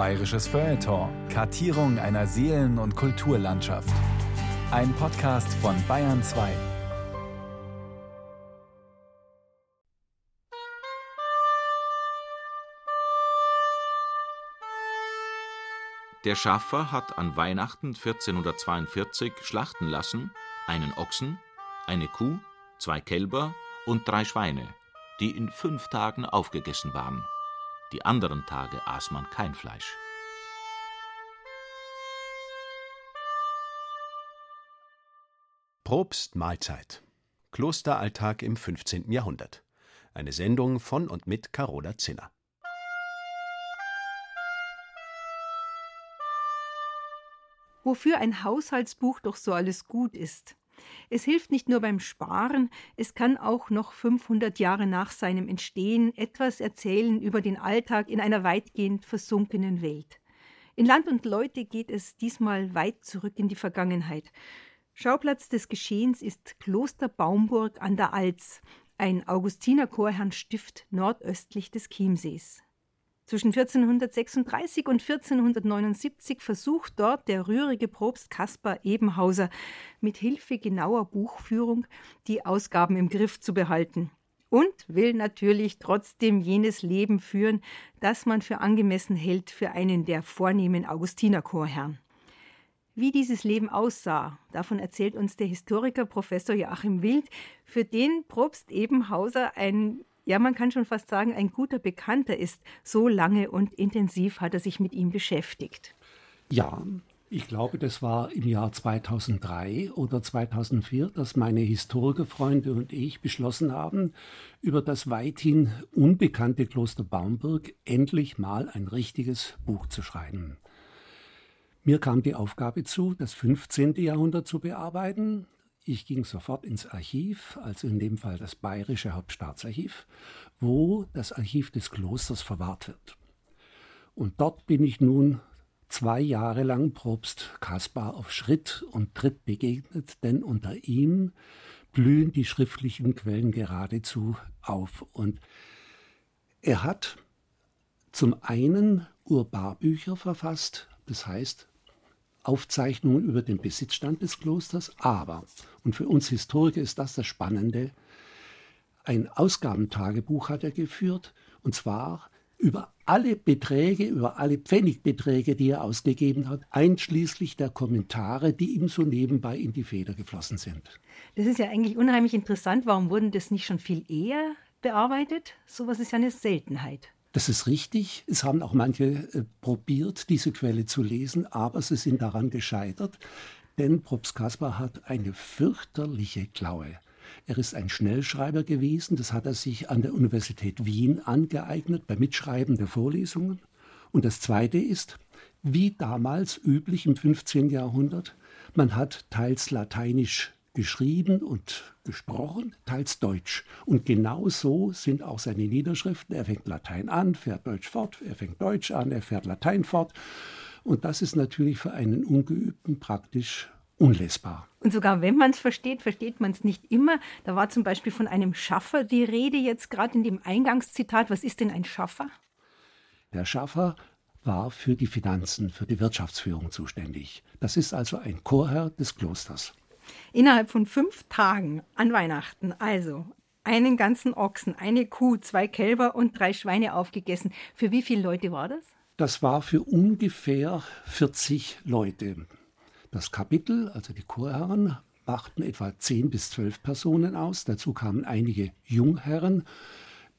Bayerisches Feuilleton. Kartierung einer Seelen- und Kulturlandschaft. Ein Podcast von Bayern 2. Der Schaffer hat an Weihnachten 1442 schlachten lassen einen Ochsen, eine Kuh, zwei Kälber und drei Schweine, die in fünf Tagen aufgegessen waren. Die anderen Tage aß man kein Fleisch. Probst Mahlzeit. Klosteralltag im 15. Jahrhundert. Eine Sendung von und mit Carola Zinner. Wofür ein Haushaltsbuch doch so alles gut ist. Es hilft nicht nur beim Sparen, es kann auch noch 500 Jahre nach seinem Entstehen etwas erzählen über den Alltag in einer weitgehend versunkenen Welt. In Land und Leute geht es diesmal weit zurück in die Vergangenheit. Schauplatz des Geschehens ist Kloster Baumburg an der Alz, ein Augustinerchorherrnstift nordöstlich des Chiemsees. Zwischen 1436 und 1479 versucht dort der rührige Propst Kaspar Ebenhauser mit Hilfe genauer Buchführung die Ausgaben im Griff zu behalten und will natürlich trotzdem jenes Leben führen, das man für angemessen hält für einen der vornehmen Augustinerchorherren. Wie dieses Leben aussah, davon erzählt uns der Historiker Professor Joachim Wild, für den Propst Ebenhauser ein ja, man kann schon fast sagen, ein guter Bekannter ist. So lange und intensiv hat er sich mit ihm beschäftigt. Ja, ich glaube, das war im Jahr 2003 oder 2004, dass meine Historikerfreunde und ich beschlossen haben, über das weithin unbekannte Kloster Baumburg endlich mal ein richtiges Buch zu schreiben. Mir kam die Aufgabe zu, das 15. Jahrhundert zu bearbeiten, ich ging sofort ins Archiv, also in dem Fall das Bayerische Hauptstaatsarchiv, wo das Archiv des Klosters verwahrt wird. Und dort bin ich nun zwei Jahre lang Propst Kaspar auf Schritt und Tritt begegnet, denn unter ihm blühen die schriftlichen Quellen geradezu auf. Und er hat zum einen Urbarbücher verfasst, das heißt Aufzeichnungen über den Besitzstand des Klosters, aber, und für uns Historiker ist das das Spannende, ein Ausgabentagebuch hat er geführt, und zwar über alle Beträge, über alle Pfennigbeträge, die er ausgegeben hat, einschließlich der Kommentare, die ihm so nebenbei in die Feder geflossen sind. Das ist ja eigentlich unheimlich interessant. Warum wurden das nicht schon viel eher bearbeitet? Sowas ist ja eine Seltenheit. Das ist richtig. Es haben auch manche äh, probiert, diese Quelle zu lesen, aber sie sind daran gescheitert, denn Probst Kaspar hat eine fürchterliche Klaue. Er ist ein Schnellschreiber gewesen, das hat er sich an der Universität Wien angeeignet beim Mitschreiben der Vorlesungen. Und das Zweite ist, wie damals üblich im 15. Jahrhundert, man hat teils lateinisch geschrieben und gesprochen, teils Deutsch. Und genau so sind auch seine Niederschriften. Er fängt Latein an, fährt Deutsch fort, er fängt Deutsch an, er fährt Latein fort. Und das ist natürlich für einen Ungeübten praktisch unlesbar. Und sogar wenn man es versteht, versteht man es nicht immer. Da war zum Beispiel von einem Schaffer die Rede jetzt gerade in dem Eingangszitat. Was ist denn ein Schaffer? Der Schaffer war für die Finanzen, für die Wirtschaftsführung zuständig. Das ist also ein Chorherr des Klosters. Innerhalb von fünf Tagen an Weihnachten, also einen ganzen Ochsen, eine Kuh, zwei Kälber und drei Schweine aufgegessen. Für wie viele Leute war das? Das war für ungefähr 40 Leute. Das Kapitel, also die Chorherren, machten etwa 10 bis 12 Personen aus. Dazu kamen einige Jungherren.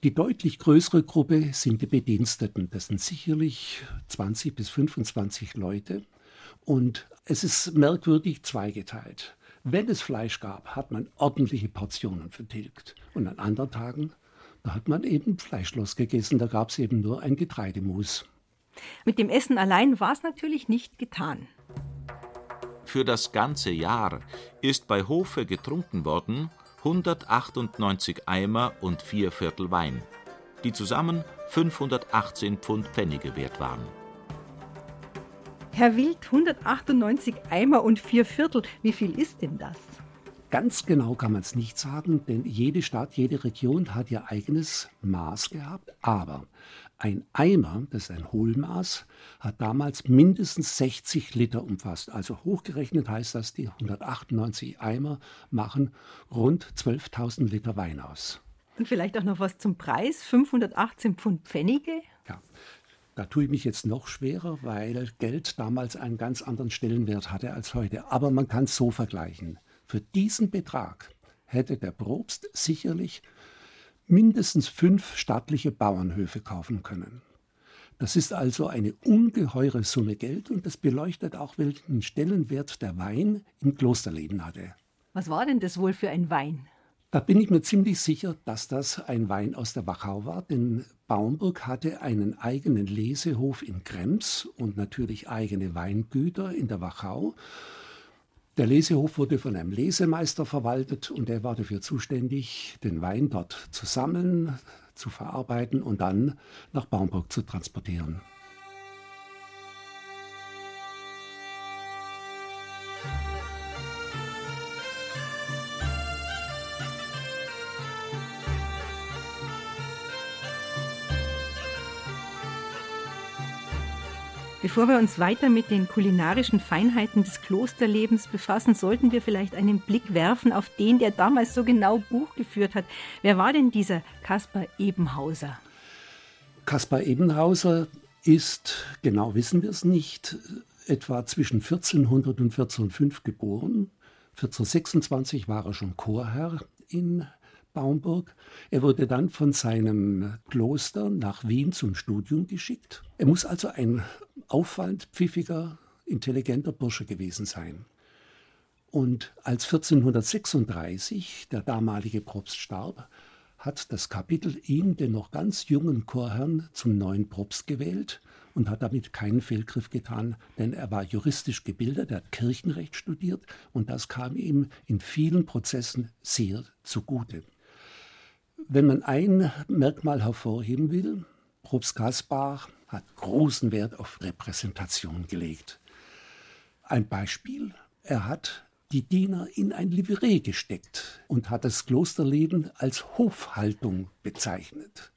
Die deutlich größere Gruppe sind die Bediensteten. Das sind sicherlich 20 bis 25 Leute. Und es ist merkwürdig zweigeteilt. Wenn es Fleisch gab, hat man ordentliche Portionen vertilgt. Und an anderen Tagen, da hat man eben fleischlos gegessen, da gab es eben nur ein Getreidemus. Mit dem Essen allein war es natürlich nicht getan. Für das ganze Jahr ist bei Hofe getrunken worden 198 Eimer und vier Viertel Wein, die zusammen 518 Pfund Pfennige wert waren. Herr Wild, 198 Eimer und vier Viertel. Wie viel ist denn das? Ganz genau kann man es nicht sagen, denn jede Stadt, jede Region hat ihr eigenes Maß gehabt. Aber Ein Eimer, das ist ein Hohlmaß, hat damals mindestens 60 Liter umfasst. Also hochgerechnet heißt das, die 198 Eimer machen rund 12.000 Liter Wein aus. Und vielleicht auch noch was zum Preis: 518 Pfund Pfennige. Ja, da tue ich mich jetzt noch schwerer, weil Geld damals einen ganz anderen Stellenwert hatte als heute. Aber man kann es so vergleichen. Für diesen Betrag hätte der Probst sicherlich mindestens fünf stattliche Bauernhöfe kaufen können. Das ist also eine ungeheure Summe Geld und das beleuchtet auch, welchen Stellenwert der Wein im Klosterleben hatte. Was war denn das wohl für ein Wein? Da bin ich mir ziemlich sicher, dass das ein Wein aus der Wachau war, denn Baumburg hatte einen eigenen Lesehof in Krems und natürlich eigene Weingüter in der Wachau. Der Lesehof wurde von einem Lesemeister verwaltet und er war dafür zuständig, den Wein dort zu sammeln, zu verarbeiten und dann nach Baumburg zu transportieren. Bevor wir uns weiter mit den kulinarischen Feinheiten des Klosterlebens befassen, sollten wir vielleicht einen Blick werfen auf den, der damals so genau Buch geführt hat. Wer war denn dieser Kaspar Ebenhauser? Kaspar Ebenhauser ist, genau wissen wir es nicht, etwa zwischen 1400 und 1405 geboren. 1426 war er schon Chorherr in Baumburg. Er wurde dann von seinem Kloster nach Wien zum Studium geschickt. Er muss also ein auffallend pfiffiger, intelligenter Bursche gewesen sein. Und als 1436 der damalige Propst starb, hat das Kapitel ihn, den noch ganz jungen Chorherrn, zum neuen Propst gewählt und hat damit keinen Fehlgriff getan, denn er war juristisch gebildet, er hat Kirchenrecht studiert und das kam ihm in vielen Prozessen sehr zugute. Wenn man ein Merkmal hervorheben will, Probst Kaspar hat großen Wert auf Repräsentation gelegt. Ein Beispiel, er hat die Diener in ein Livree gesteckt und hat das Klosterleben als Hofhaltung bezeichnet.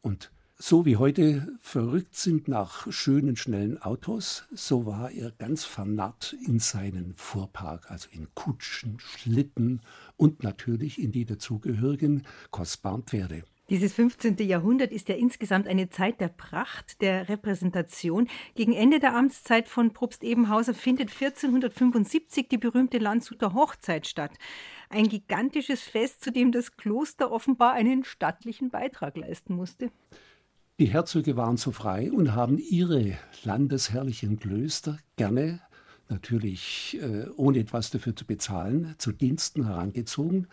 Und so wie heute verrückt sind nach schönen, schnellen Autos, so war er ganz vernarrt in seinen Fuhrpark, also in Kutschen, Schlitten und natürlich in die dazugehörigen kostbaren Pferde. Dieses 15. Jahrhundert ist ja insgesamt eine Zeit der Pracht, der Repräsentation. Gegen Ende der Amtszeit von Propst Ebenhauser findet 1475 die berühmte Landshuter Hochzeit statt. Ein gigantisches Fest, zu dem das Kloster offenbar einen stattlichen Beitrag leisten musste. Die Herzöge waren so frei und haben ihre landesherrlichen Klöster gerne, natürlich äh, ohne etwas dafür zu bezahlen, zu Diensten herangezogen.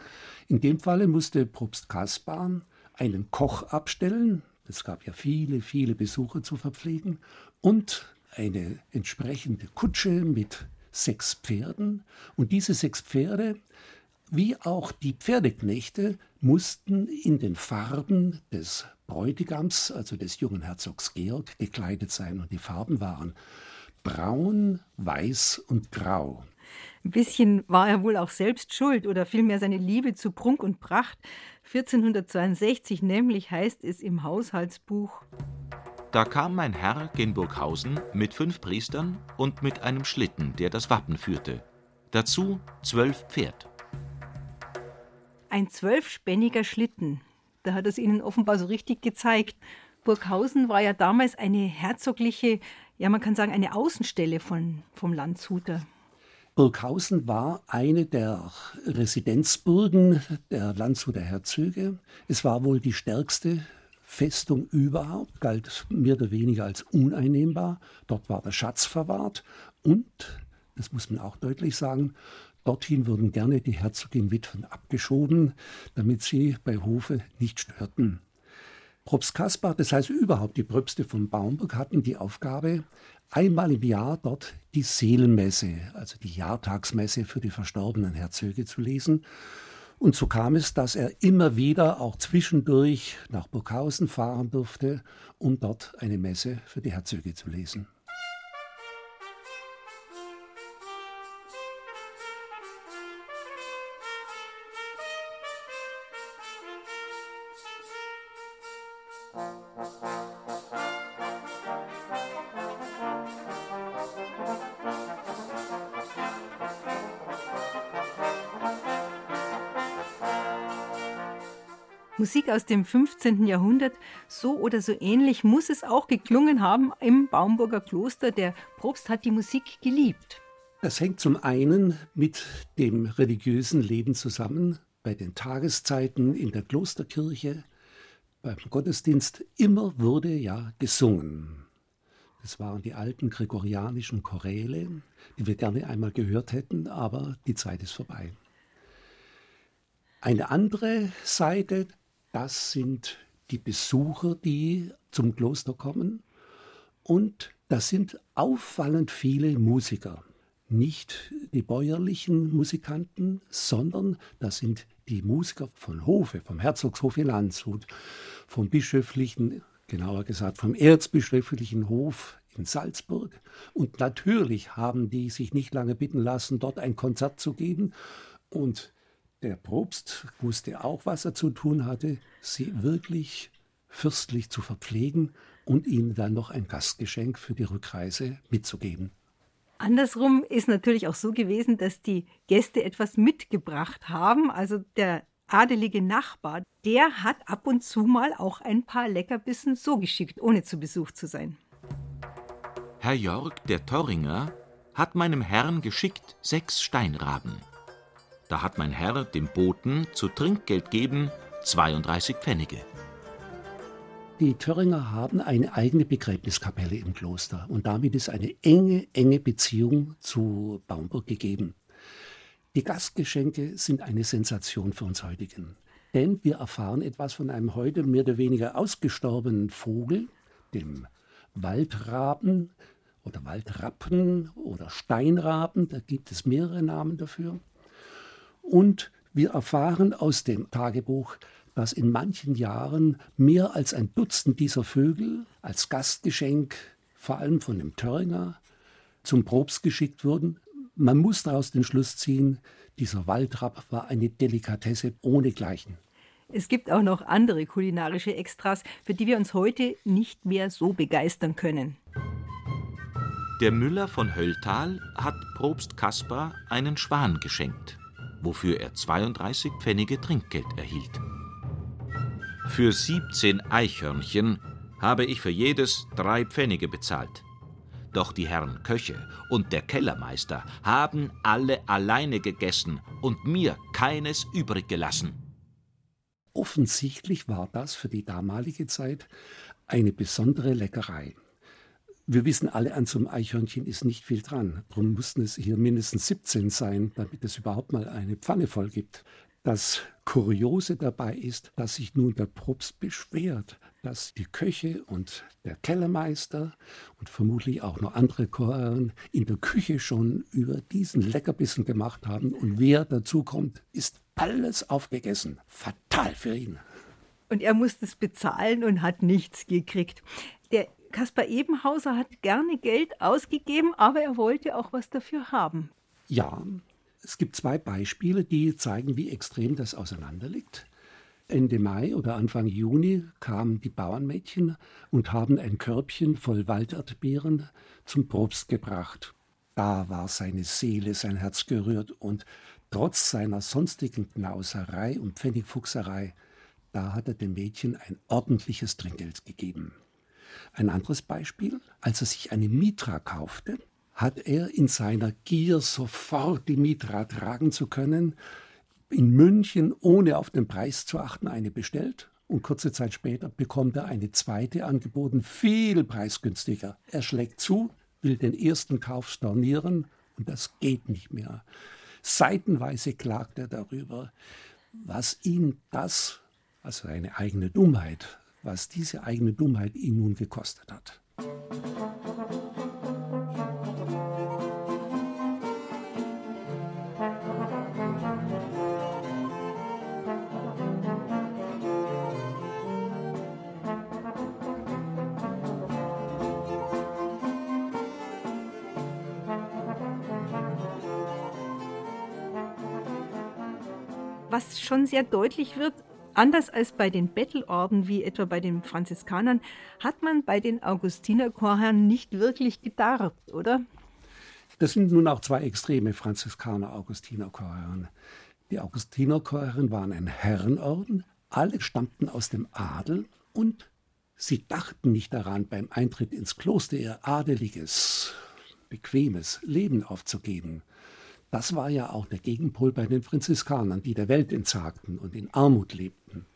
In dem Falle musste Propst Kaspar einen Koch abstellen, es gab ja viele, viele Besucher zu verpflegen, und eine entsprechende Kutsche mit sechs Pferden. Und diese sechs Pferde wie auch die Pferdeknechte mussten in den Farben des Bräutigams, also des jungen Herzogs Georg, gekleidet sein. Und die Farben waren braun, weiß und grau. Ein bisschen war er wohl auch selbst schuld oder vielmehr seine Liebe zu Prunk und Pracht. 1462 nämlich heißt es im Haushaltsbuch. Da kam mein Herr gen Burghausen mit fünf Priestern und mit einem Schlitten, der das Wappen führte. Dazu zwölf Pferd. Ein zwölfspänniger Schlitten. Da hat es ihnen offenbar so richtig gezeigt. Burghausen war ja damals eine herzogliche, ja man kann sagen, eine Außenstelle von, vom Landshuter. Burghausen war eine der Residenzburgen der Landshuter Herzöge. Es war wohl die stärkste Festung überhaupt, galt mehr oder weniger als uneinnehmbar. Dort war der Schatz verwahrt und, das muss man auch deutlich sagen, Dorthin wurden gerne die Herzogin-Witwen abgeschoben, damit sie bei Hofe nicht störten. Propst Kaspar, das heißt überhaupt die Pröpste von Baumburg, hatten die Aufgabe, einmal im Jahr dort die Seelenmesse, also die Jahrtagsmesse für die verstorbenen Herzöge zu lesen. Und so kam es, dass er immer wieder auch zwischendurch nach Burghausen fahren durfte, um dort eine Messe für die Herzöge zu lesen. Musik aus dem 15. Jahrhundert, so oder so ähnlich muss es auch geklungen haben im Baumburger Kloster. Der Propst hat die Musik geliebt. Das hängt zum einen mit dem religiösen Leben zusammen, bei den Tageszeiten in der Klosterkirche, beim Gottesdienst, immer wurde ja gesungen. Das waren die alten gregorianischen Choräle, die wir gerne einmal gehört hätten, aber die Zeit ist vorbei. Eine andere Seite, das sind die Besucher, die zum Kloster kommen. Und das sind auffallend viele Musiker nicht die bäuerlichen Musikanten, sondern das sind die Musiker von Hofe, vom Herzogshof in Landshut, vom bischöflichen, genauer gesagt vom erzbischöflichen Hof in Salzburg. Und natürlich haben die sich nicht lange bitten lassen, dort ein Konzert zu geben. Und der Propst wusste auch, was er zu tun hatte, sie wirklich fürstlich zu verpflegen und ihnen dann noch ein Gastgeschenk für die Rückreise mitzugeben. Andersrum ist natürlich auch so gewesen, dass die Gäste etwas mitgebracht haben. Also der adelige Nachbar, der hat ab und zu mal auch ein paar Leckerbissen so geschickt, ohne zu Besuch zu sein. Herr Jörg, der Torringer, hat meinem Herrn geschickt sechs Steinraben. Da hat mein Herr dem Boten zu Trinkgeld geben 32 Pfennige. Die Thüringer haben eine eigene Begräbniskapelle im Kloster und damit ist eine enge, enge Beziehung zu Baumburg gegeben. Die Gastgeschenke sind eine Sensation für uns heutigen. Denn wir erfahren etwas von einem heute mehr oder weniger ausgestorbenen Vogel, dem Waldraben oder Waldrappen oder Steinraben, da gibt es mehrere Namen dafür. Und wir erfahren aus dem Tagebuch, dass in manchen Jahren mehr als ein Dutzend dieser Vögel als Gastgeschenk, vor allem von dem Thüringer, zum Probst geschickt wurden. Man muss daraus den Schluss ziehen, dieser Waldrapp war eine Delikatesse ohnegleichen. Es gibt auch noch andere kulinarische Extras, für die wir uns heute nicht mehr so begeistern können. Der Müller von Hölltal hat Probst Kaspar einen Schwan geschenkt, wofür er 32 Pfennige Trinkgeld erhielt. Für 17 Eichhörnchen habe ich für jedes drei Pfennige bezahlt. Doch die Herren Köche und der Kellermeister haben alle alleine gegessen und mir keines übrig gelassen. Offensichtlich war das für die damalige Zeit eine besondere Leckerei. Wir wissen alle, an so einem Eichhörnchen ist nicht viel dran. Darum mussten es hier mindestens 17 sein, damit es überhaupt mal eine Pfanne voll gibt. Das Kuriose dabei ist, dass sich nun der Propst beschwert, dass die Köche und der Kellermeister und vermutlich auch noch andere Chorherren in der Küche schon über diesen Leckerbissen gemacht haben und wer dazu kommt, ist alles aufgegessen. Fatal für ihn. Und er musste es bezahlen und hat nichts gekriegt. Der Kaspar Ebenhauser hat gerne Geld ausgegeben, aber er wollte auch was dafür haben. Ja, es gibt zwei Beispiele, die zeigen, wie extrem das auseinanderliegt. Ende Mai oder Anfang Juni kamen die Bauernmädchen und haben ein Körbchen voll Walderdbeeren zum Probst gebracht. Da war seine Seele, sein Herz gerührt und trotz seiner sonstigen Knauserei und Pfennigfuchserei, da hat er dem Mädchen ein ordentliches Trinkgeld gegeben. Ein anderes Beispiel, als er sich eine Mitra kaufte, hat er in seiner Gier sofort die Mitra tragen zu können, in München, ohne auf den Preis zu achten, eine bestellt. Und kurze Zeit später bekommt er eine zweite angeboten, viel preisgünstiger. Er schlägt zu, will den ersten Kauf stornieren und das geht nicht mehr. Seitenweise klagt er darüber, was ihn das, also eine eigene Dummheit, was diese eigene Dummheit ihn nun gekostet hat. was schon sehr deutlich wird, anders als bei den Bettelorden wie etwa bei den Franziskanern, hat man bei den Augustinerchorherren nicht wirklich gedarbt, oder? Das sind nun auch zwei extreme Franziskaner-Augustinerchorherren. Die Augustinerchorherren waren ein Herrenorden, alle stammten aus dem Adel und sie dachten nicht daran, beim Eintritt ins Kloster ihr adeliges, bequemes Leben aufzugeben. Das war ja auch der Gegenpol bei den Franziskanern, die der Welt entsagten und in Armut lebten.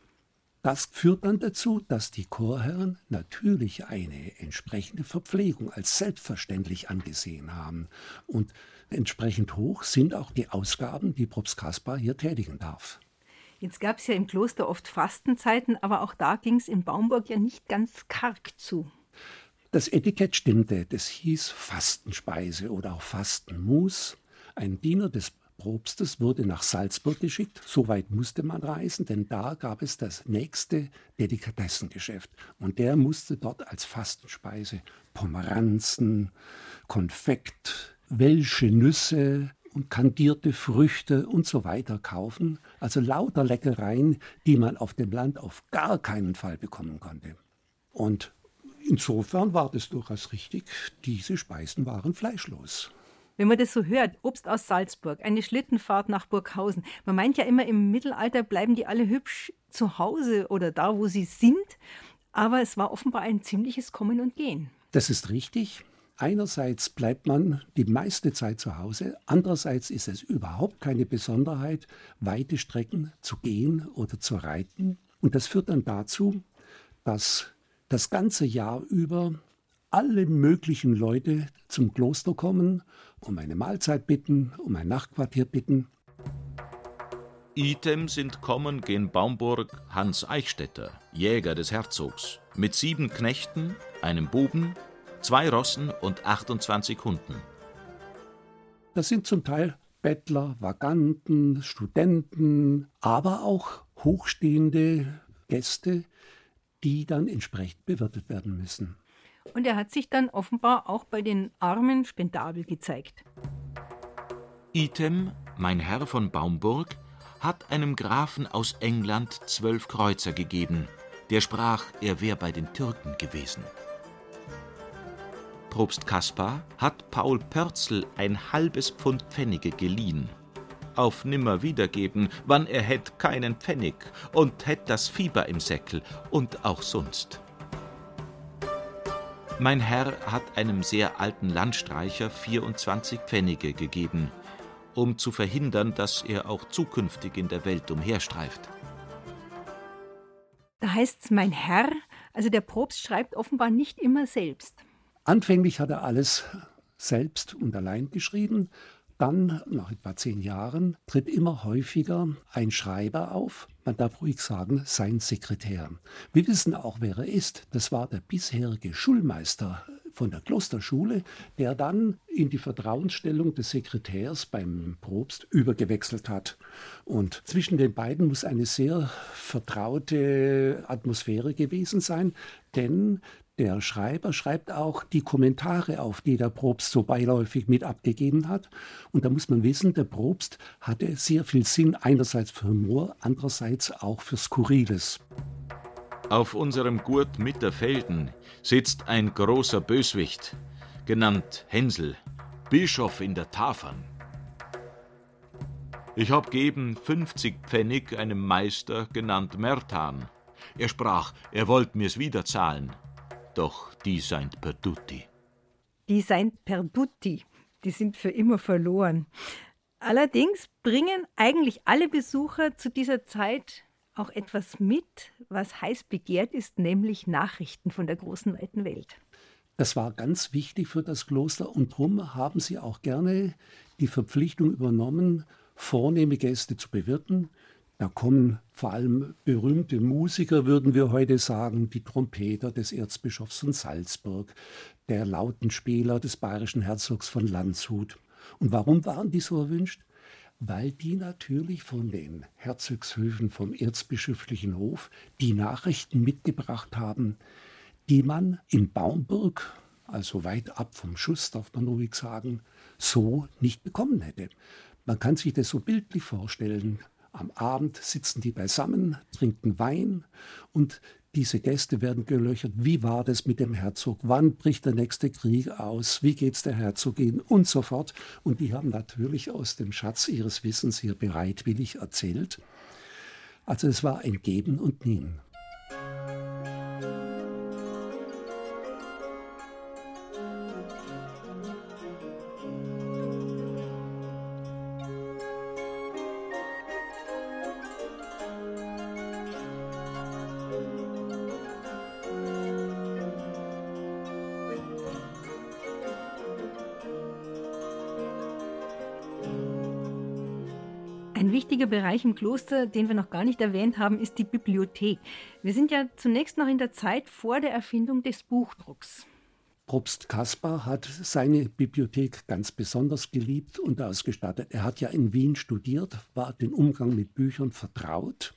Das führt dann dazu, dass die Chorherren natürlich eine entsprechende Verpflegung als selbstverständlich angesehen haben. Und entsprechend hoch sind auch die Ausgaben, die Propst Kaspar hier tätigen darf. Jetzt gab es ja im Kloster oft Fastenzeiten, aber auch da ging es in Baumburg ja nicht ganz karg zu. Das Etikett stimmte, das hieß Fastenspeise oder auch Fastenmus. Ein Diener des Propstes wurde nach Salzburg geschickt. So weit musste man reisen, denn da gab es das nächste Delikatessengeschäft. Und der musste dort als Fastenspeise Pomeranzen, Konfekt, Welsche Nüsse, und kandierte Früchte und so weiter kaufen, also lauter Leckereien, die man auf dem Land auf gar keinen Fall bekommen konnte. Und insofern war das durchaus richtig, diese Speisen waren fleischlos. Wenn man das so hört, Obst aus Salzburg, eine Schlittenfahrt nach Burghausen, man meint ja immer, im Mittelalter bleiben die alle hübsch zu Hause oder da, wo sie sind, aber es war offenbar ein ziemliches Kommen und Gehen. Das ist richtig. Einerseits bleibt man die meiste Zeit zu Hause, andererseits ist es überhaupt keine Besonderheit, weite Strecken zu gehen oder zu reiten. Und das führt dann dazu, dass das ganze Jahr über alle möglichen Leute zum Kloster kommen, um eine Mahlzeit bitten, um ein Nachtquartier bitten. Item sind kommen gen Baumburg Hans Eichstätter, Jäger des Herzogs, mit sieben Knechten, einem Buben, zwei Rossen und 28 Hunden. Das sind zum Teil Bettler, Vaganten, Studenten, aber auch hochstehende Gäste, die dann entsprechend bewirtet werden müssen. Und er hat sich dann offenbar auch bei den Armen spendabel gezeigt. Item, mein Herr von Baumburg, hat einem Grafen aus England zwölf Kreuzer gegeben. Der sprach, er wäre bei den Türken gewesen. Propst Kaspar hat Paul Pörzel ein halbes Pfund Pfennige geliehen. Auf nimmer wiedergeben, wann er hätt keinen Pfennig und hätt das Fieber im Säckel und auch sonst. Mein Herr hat einem sehr alten Landstreicher 24 Pfennige gegeben, um zu verhindern, dass er auch zukünftig in der Welt umherstreift. Da heißt's mein Herr, also der Propst schreibt offenbar nicht immer selbst. Anfänglich hat er alles selbst und allein geschrieben. Dann, nach etwa zehn Jahren, tritt immer häufiger ein Schreiber auf, man darf ruhig sagen, sein Sekretär. Wir wissen auch, wer er ist. Das war der bisherige Schulmeister von der Klosterschule, der dann in die Vertrauensstellung des Sekretärs beim Probst übergewechselt hat. Und zwischen den beiden muss eine sehr vertraute Atmosphäre gewesen sein, denn der Schreiber schreibt auch die Kommentare auf, die der Probst so beiläufig mit abgegeben hat. Und da muss man wissen, der Probst hatte sehr viel Sinn, einerseits für Humor, andererseits auch für Skurriles. Auf unserem Gurt Mitterfelden sitzt ein großer Böswicht, genannt Hänsel, Bischof in der Tafern. Ich hab geben 50 Pfennig einem Meister, genannt Mertan. Er sprach, er wollt mir's wieder zahlen. Doch die seid perduti. Die seid perduti. Die sind für immer verloren. Allerdings bringen eigentlich alle Besucher zu dieser Zeit auch etwas mit, was heiß begehrt ist, nämlich Nachrichten von der großen weiten Welt. Das war ganz wichtig für das Kloster und darum haben sie auch gerne die Verpflichtung übernommen, vornehme Gäste zu bewirten, da kommen vor allem berühmte Musiker, würden wir heute sagen, die Trompeter des Erzbischofs von Salzburg, der Lautenspieler des bayerischen Herzogs von Landshut. Und warum waren die so erwünscht? Weil die natürlich von den Herzogshöfen vom erzbischöflichen Hof die Nachrichten mitgebracht haben, die man in Baumburg, also weit ab vom Schuss, darf man ruhig sagen, so nicht bekommen hätte. Man kann sich das so bildlich vorstellen. Am Abend sitzen die beisammen, trinken Wein und diese Gäste werden gelöchert. Wie war das mit dem Herzog? Wann bricht der nächste Krieg aus? Wie geht's der Herzogin? Und so fort. Und die haben natürlich aus dem Schatz ihres Wissens hier bereitwillig erzählt. Also es war ein Geben und Nehmen. Bereich im Kloster, den wir noch gar nicht erwähnt haben, ist die Bibliothek. Wir sind ja zunächst noch in der Zeit vor der Erfindung des Buchdrucks. Propst Kaspar hat seine Bibliothek ganz besonders geliebt und ausgestattet. Er hat ja in Wien studiert, war den Umgang mit Büchern vertraut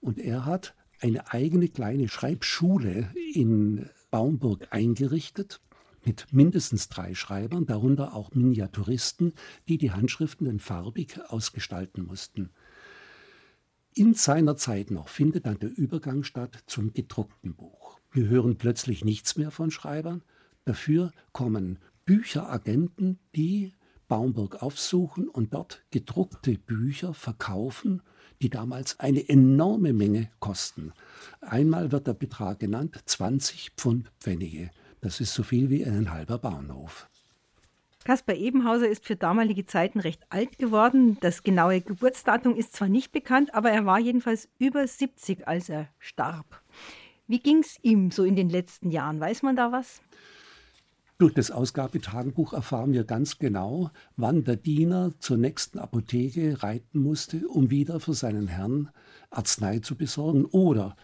und er hat eine eigene kleine Schreibschule in Baumburg eingerichtet mit mindestens drei Schreibern, darunter auch Miniaturisten, die die Handschriften dann farbig ausgestalten mussten. In seiner Zeit noch findet dann der Übergang statt zum gedruckten Buch. Wir hören plötzlich nichts mehr von Schreibern. Dafür kommen Bücheragenten, die Baumburg aufsuchen und dort gedruckte Bücher verkaufen, die damals eine enorme Menge kosten. Einmal wird der Betrag genannt, 20 Pfund Pfennige. Das ist so viel wie ein halber Bauernhof. Caspar Ebenhauser ist für damalige Zeiten recht alt geworden. Das genaue Geburtsdatum ist zwar nicht bekannt, aber er war jedenfalls über 70, als er starb. Wie ging es ihm so in den letzten Jahren? Weiß man da was? Durch das Ausgabetagebuch erfahren wir ganz genau, wann der Diener zur nächsten Apotheke reiten musste, um wieder für seinen Herrn Arznei zu besorgen. Oder,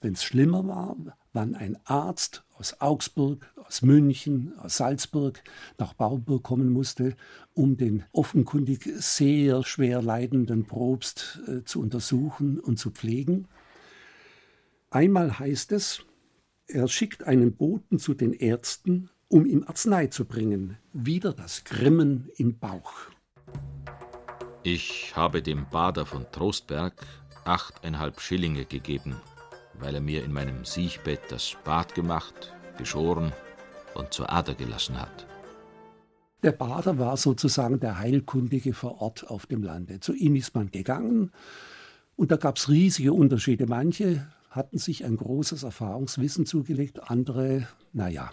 wenn es schlimmer war, wann ein Arzt aus Augsburg, aus München, aus Salzburg nach Bauburg kommen musste, um den offenkundig sehr schwer leidenden Probst äh, zu untersuchen und zu pflegen. Einmal heißt es, er schickt einen Boten zu den Ärzten, um ihm Arznei zu bringen. Wieder das Grimmen im Bauch. Ich habe dem Bader von Trostberg achteinhalb Schillinge gegeben weil er mir in meinem Siechbett das Bad gemacht, geschoren und zur Ader gelassen hat. Der Bader war sozusagen der Heilkundige vor Ort auf dem Lande. Zu ihm ist man gegangen und da gab es riesige Unterschiede. Manche hatten sich ein großes Erfahrungswissen zugelegt, andere, naja,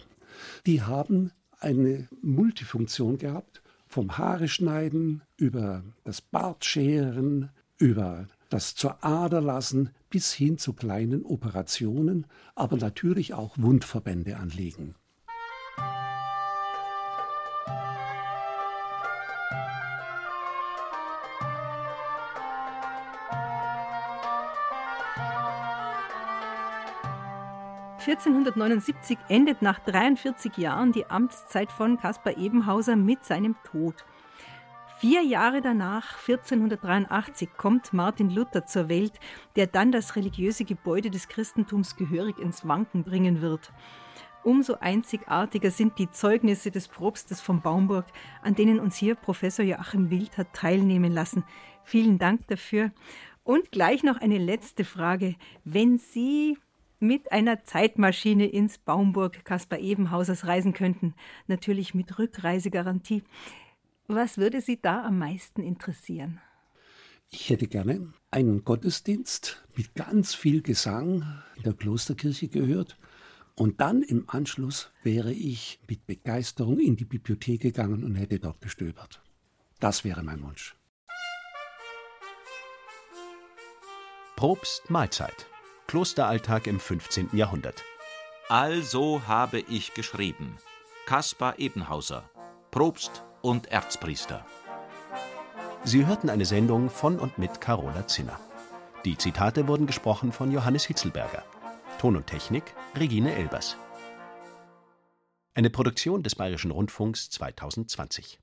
die haben eine Multifunktion gehabt, vom Haare schneiden über das Bartscheren, über das zur Ader lassen bis hin zu kleinen Operationen, aber natürlich auch Wundverbände anlegen. (1479) endet nach 43 Jahren die Amtszeit von Caspar Ebenhauser mit seinem Tod. Vier Jahre danach, 1483, kommt Martin Luther zur Welt, der dann das religiöse Gebäude des Christentums gehörig ins Wanken bringen wird. Umso einzigartiger sind die Zeugnisse des Propstes von Baumburg, an denen uns hier Professor Joachim Wild hat teilnehmen lassen. Vielen Dank dafür. Und gleich noch eine letzte Frage. Wenn Sie mit einer Zeitmaschine ins Baumburg Kaspar Ebenhausers reisen könnten, natürlich mit Rückreisegarantie, was würde Sie da am meisten interessieren? Ich hätte gerne einen Gottesdienst mit ganz viel Gesang in der Klosterkirche gehört. Und dann im Anschluss wäre ich mit Begeisterung in die Bibliothek gegangen und hätte dort gestöbert. Das wäre mein Wunsch. Probst Mahlzeit. Klosteralltag im 15. Jahrhundert. Also habe ich geschrieben. Kaspar Ebenhauser, Probst und Erzpriester. Sie hörten eine Sendung von und mit Carola Zinner. Die Zitate wurden gesprochen von Johannes Hitzelberger. Ton und Technik Regine Elbers. Eine Produktion des Bayerischen Rundfunks 2020.